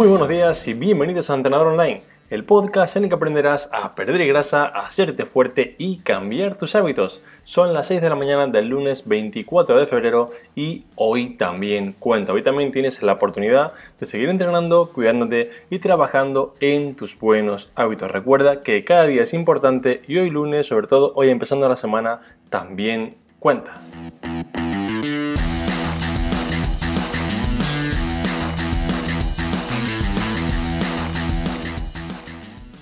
Muy buenos días y bienvenidos a Entrenador Online, el podcast en el que aprenderás a perder grasa, hacerte fuerte y cambiar tus hábitos. Son las 6 de la mañana del lunes 24 de febrero y hoy también cuenta. Hoy también tienes la oportunidad de seguir entrenando, cuidándote y trabajando en tus buenos hábitos. Recuerda que cada día es importante y hoy lunes, sobre todo hoy empezando la semana, también cuenta.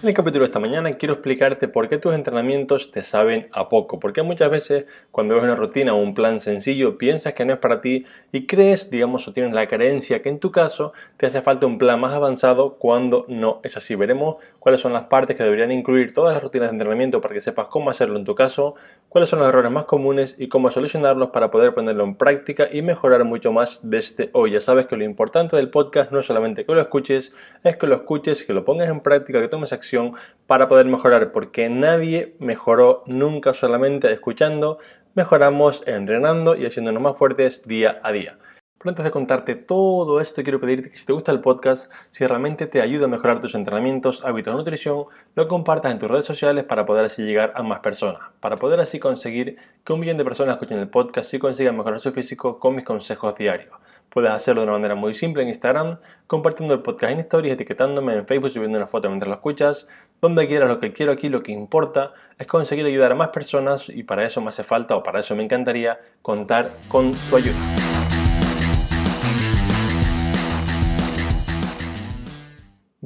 En el capítulo de esta mañana quiero explicarte por qué tus entrenamientos te saben a poco. Porque muchas veces cuando ves una rutina o un plan sencillo piensas que no es para ti y crees, digamos, o tienes la creencia que en tu caso te hace falta un plan más avanzado cuando no es así. Veremos cuáles son las partes que deberían incluir todas las rutinas de entrenamiento para que sepas cómo hacerlo en tu caso, cuáles son los errores más comunes y cómo solucionarlos para poder ponerlo en práctica y mejorar mucho más desde hoy. Ya sabes que lo importante del podcast no es solamente que lo escuches, es que lo escuches, que lo pongas en práctica, que tomes acción para poder mejorar, porque nadie mejoró nunca solamente escuchando, mejoramos entrenando y haciéndonos más fuertes día a día. Pero antes de contarte todo esto, quiero pedirte que si te gusta el podcast, si realmente te ayuda a mejorar tus entrenamientos, hábitos de nutrición, lo compartas en tus redes sociales para poder así llegar a más personas, para poder así conseguir que un millón de personas escuchen el podcast y consigan mejorar su físico con mis consejos diarios. Puedes hacerlo de una manera muy simple en Instagram, compartiendo el podcast en stories, etiquetándome en Facebook, subiendo una foto mientras lo escuchas, donde quieras. Lo que quiero aquí, lo que importa es conseguir ayudar a más personas y para eso me hace falta o para eso me encantaría contar con tu ayuda.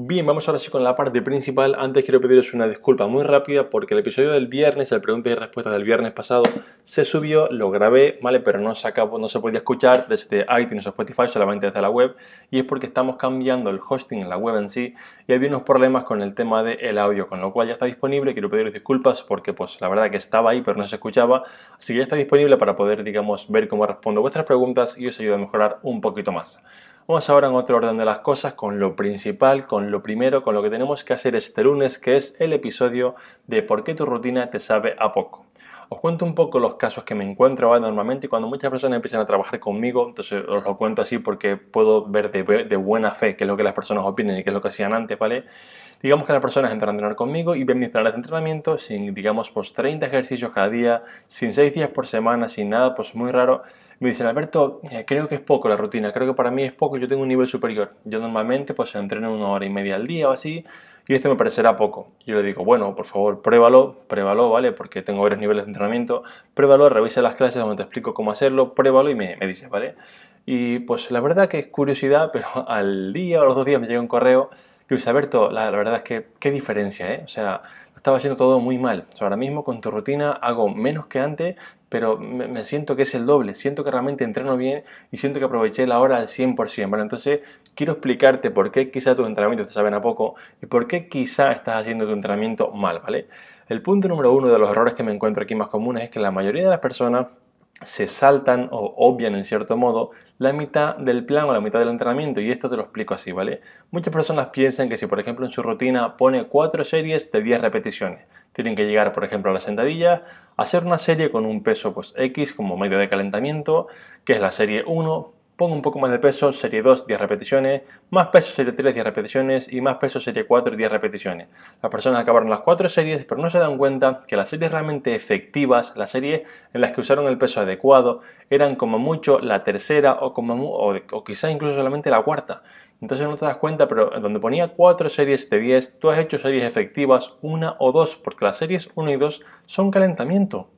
Bien, vamos ahora sí con la parte principal. Antes quiero pediros una disculpa muy rápida porque el episodio del viernes, el pregunta y respuesta del viernes pasado, se subió, lo grabé, ¿vale? Pero no se, acabó, no se podía escuchar desde iTunes o Spotify, solamente desde la web. Y es porque estamos cambiando el hosting en la web en sí y había unos problemas con el tema del audio, con lo cual ya está disponible. Quiero pediros disculpas porque, pues, la verdad que estaba ahí, pero no se escuchaba. Así que ya está disponible para poder, digamos, ver cómo respondo vuestras preguntas y os ayuda a mejorar un poquito más. Vamos ahora en otro orden de las cosas con lo principal, con lo primero, con lo que tenemos que hacer este lunes, que es el episodio de por qué tu rutina te sabe a poco. Os cuento un poco los casos que me encuentro normalmente cuando muchas personas empiezan a trabajar conmigo, entonces os lo cuento así porque puedo ver de, buena fe qué es lo que las personas opinen y qué es lo que hacían antes, ¿vale? Digamos que las personas entran a entrenar conmigo y ven mis planes de entrenamiento sin, digamos, pues 30 ejercicios cada día, sin 6 días por semana, sin nada, pues muy raro me dicen, Alberto, eh, creo que es poco la rutina, creo que para mí es poco, yo tengo un nivel superior. Yo normalmente pues entreno una hora y media al día o así, y esto me parecerá poco. Yo le digo, bueno, por favor, pruébalo, pruébalo, ¿vale? Porque tengo varios niveles de entrenamiento, pruébalo, revisa las clases donde te explico cómo hacerlo, pruébalo y me, me dices, ¿vale? Y pues la verdad que es curiosidad, pero al día o los dos días me llega un correo que dice, Alberto, la verdad es que qué diferencia, ¿eh? O sea, estaba haciendo todo muy mal. ahora mismo con tu rutina hago menos que antes, pero me, siento que es el doble. Siento que realmente entreno bien y siento que aproveché la hora al 100%. ¿vale? Entonces, quiero explicarte por qué quizá tus entrenamientos te saben a poco y por qué quizá estás haciendo tu entrenamiento mal, ¿vale? El punto número uno de los errores que me encuentro aquí más comunes es que la mayoría de las personas se saltan o obvian en cierto modo la mitad del plan o la mitad del entrenamiento y esto te lo explico así, ¿vale? Muchas personas piensan que si por ejemplo en su rutina pone 4 series de 10 repeticiones, tienen que llegar por ejemplo a la sentadilla, hacer una serie con un peso pues X como medio de calentamiento, que es la serie 1, pongo un poco más de peso, serie 2, 10 repeticiones, más peso, serie 3, 10 repeticiones y más peso, serie 4, 10 repeticiones. Las personas acabaron las 4 series, pero no se dan cuenta que las series realmente efectivas, las series en las que usaron el peso adecuado, eran como mucho la tercera o, como, o, o quizá incluso solamente la cuarta. Entonces no te das cuenta, pero donde ponía 4 series de 10, tú has hecho series efectivas, una o dos, porque las series 1 y 2 son calentamiento.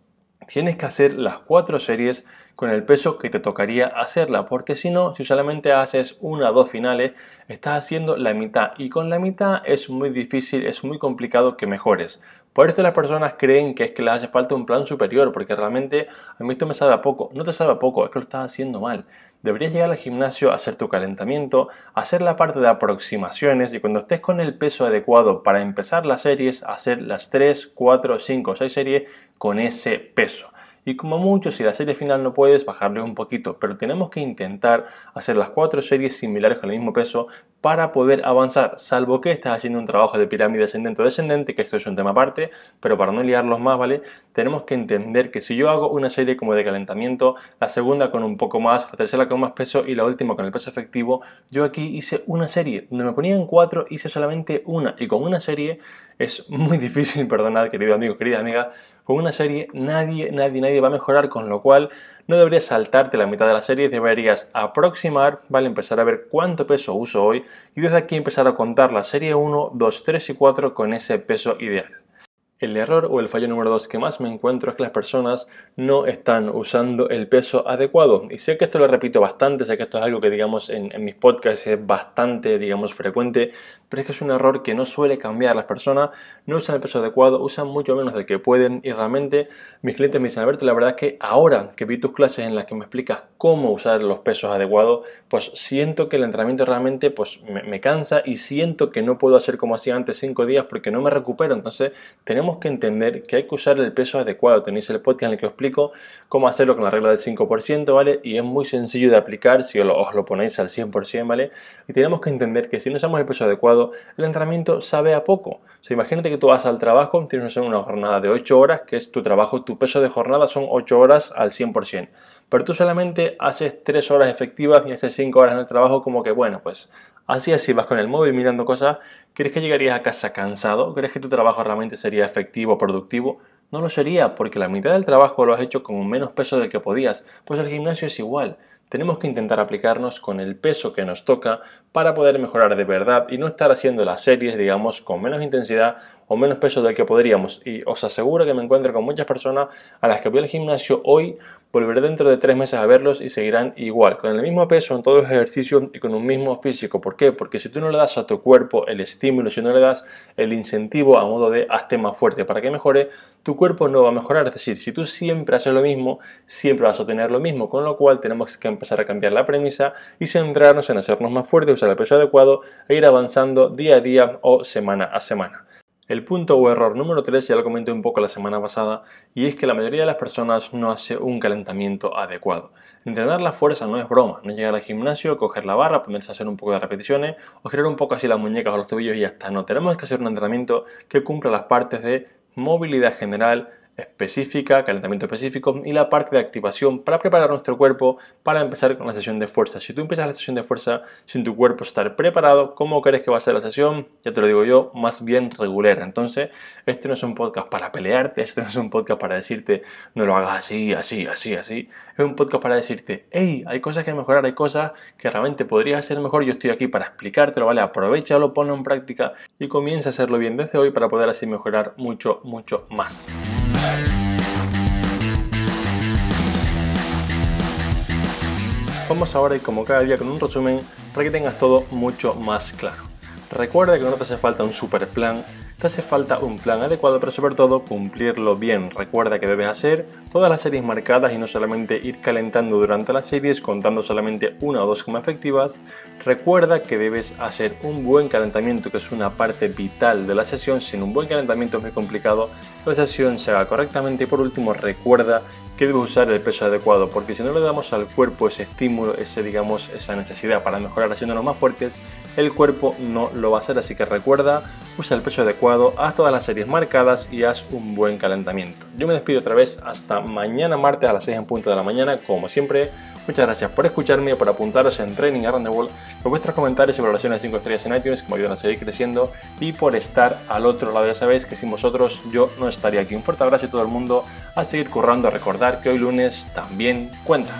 Tienes que hacer las 4 series con el peso que te tocaría hacerla, porque si no, si solamente haces una o dos finales, estás haciendo la mitad y con la mitad es muy difícil, es muy complicado que mejores. Por eso las personas creen que es que les hace falta un plan superior, porque realmente a mí esto me sabe a poco. No te sabe a poco, es que lo estás haciendo mal. Deberías llegar al gimnasio a hacer tu calentamiento, hacer la parte de aproximaciones y cuando estés con el peso adecuado para empezar las series, hacer las 3, 4, 5, 6 series con ese peso y como mucho si la serie final no puedes bajarle un poquito, pero tenemos que intentar hacer las cuatro series similares con el mismo peso para poder avanzar, salvo que estás haciendo un trabajo de pirámide ascendente o descendente, que esto es un tema aparte, pero para no liarlos más, ¿vale? Tenemos que entender que si yo hago una serie como de calentamiento, la segunda con un poco más, la tercera con más peso y la última con el peso efectivo, yo aquí hice una serie, donde me ponían cuatro, hice solamente una, y con una serie es muy difícil, perdonad, querido amigo, querida amiga, con una serie nadie, nadie, nadie va a mejorar, con lo cual no deberías saltarte la mitad de la serie, deberías aproximar, ¿vale? Empezar a ver cuánto peso uso hoy y desde aquí empezar a contar la serie 1, 2, 3 y 4 con ese peso ideal. El error o el fallo número dos que más me encuentro es que las personas no están usando el peso adecuado. Y sé que esto lo repito bastante, sé que esto es algo que digamos en, mis podcasts es bastante digamos frecuente, pero es que es un error que no suele cambiar. Las personas no usan el peso adecuado, usan mucho menos del que pueden y realmente mis clientes me dicen, Alberto, la verdad es que ahora que vi tus clases en las que me explicas cómo usar los pesos adecuados, pues siento que el entrenamiento realmente pues me, me cansa y siento que no puedo hacer como hacía antes cinco días porque no me recupero. Entonces tenemos que entender que hay que usar el peso adecuado. Tenéis el podcast en el que os explico cómo hacerlo con la regla del 5%, ¿vale? Y es muy sencillo de aplicar si os lo, ponéis al 100%, ¿vale? Y tenemos que entender que si no usamos el peso adecuado, el entrenamiento sabe a poco. O sea, imagínate que tú vas al trabajo, tienes una jornada de 8 horas, que es tu trabajo, tu peso de jornada son 8 horas al 100%. Pero tú solamente haces 3 horas efectivas y haces 5 horas en el trabajo como que, bueno, pues Así así vas con el móvil mirando cosas, ¿crees que llegarías a casa cansado? ¿Crees que tu trabajo realmente sería efectivo, productivo? No lo sería, porque la mitad del trabajo lo has hecho con menos peso del que podías. Pues el gimnasio es igual. Tenemos que intentar aplicarnos con el peso que nos toca para poder mejorar de verdad y no estar haciendo las series, digamos, con menos intensidad o menos peso del que podríamos. Y os aseguro que me encuentro con muchas personas a las que voy al gimnasio hoy volveré dentro de tres meses a verlos y seguirán igual, con el mismo peso en todos los ejercicios y con un mismo físico. ¿Por qué? Porque si tú no le das a tu cuerpo el estímulo, si no le das el incentivo a modo de hazte más fuerte para que mejore, tu cuerpo no va a mejorar. Es decir, si tú siempre haces lo mismo, siempre vas a tener lo mismo, con lo cual tenemos que empezar a cambiar la premisa y centrarnos en hacernos más fuertes, usar el peso adecuado e ir avanzando día a día o semana a semana. El punto o error número 3 ya lo comenté un poco la semana pasada y es que la mayoría de las personas no hace un calentamiento adecuado. Entrenar la fuerza no es broma, no es llegar al gimnasio, coger la barra, ponerse a hacer un poco de repeticiones o girar un poco así las muñecas o los tobillos y ya está. No, tenemos que hacer un entrenamiento que cumpla las partes de movilidad general, específica, calentamiento específico y la parte de activación para preparar nuestro cuerpo para empezar con la sesión de fuerza. Si tú empiezas la sesión de fuerza sin tu cuerpo estar preparado, ¿cómo crees que va a ser la sesión? Ya te lo digo yo, más bien regular. Entonces, este no es un podcast para pelearte, este no es un podcast para decirte no lo hagas así, así, así, así. Es un podcast para decirte, hey, hay cosas que mejorar, hay cosas que realmente podrías hacer mejor. Yo estoy aquí para explicártelo, ¿vale? Aprovechalo, ponlo en práctica y comienza a hacerlo bien desde hoy para poder así mejorar mucho, mucho más. Vamos ahora y como cada día con un resumen para que tengas todo mucho más claro. Recuerda que no te hace falta un super plan, hace falta un plan adecuado, pero sobre todo cumplirlo bien. Recuerda que debes hacer todas las series marcadas y no solamente ir calentando durante las series contando solamente una o dos como efectivas. Recuerda que debes hacer un buen calentamiento, que es una parte vital de la sesión. Sin un buen calentamiento es muy complicado que la sesión se haga correctamente. Y por último, recuerda que debes usar el peso adecuado, porque si no le damos al cuerpo ese estímulo, ese, digamos, esa necesidad para mejorar haciéndonos más fuertes, el cuerpo no lo va a hacer. Así que recuerda, usa el peso adecuado, haz todas las series marcadas y haz un buen calentamiento. Yo me despido otra vez hasta mañana martes a las 6 en punto de la mañana, como siempre. Muchas gracias por escucharme, por apuntaros en Training Around the World, por vuestros comentarios y valoraciones de 5 estrellas en iTunes que me ayudan a seguir creciendo y por estar al otro lado. Ya sabéis que sin vosotros yo no estaría aquí. Un fuerte abrazo a todo el mundo, a seguir currando, a recordar que hoy lunes también cuenta.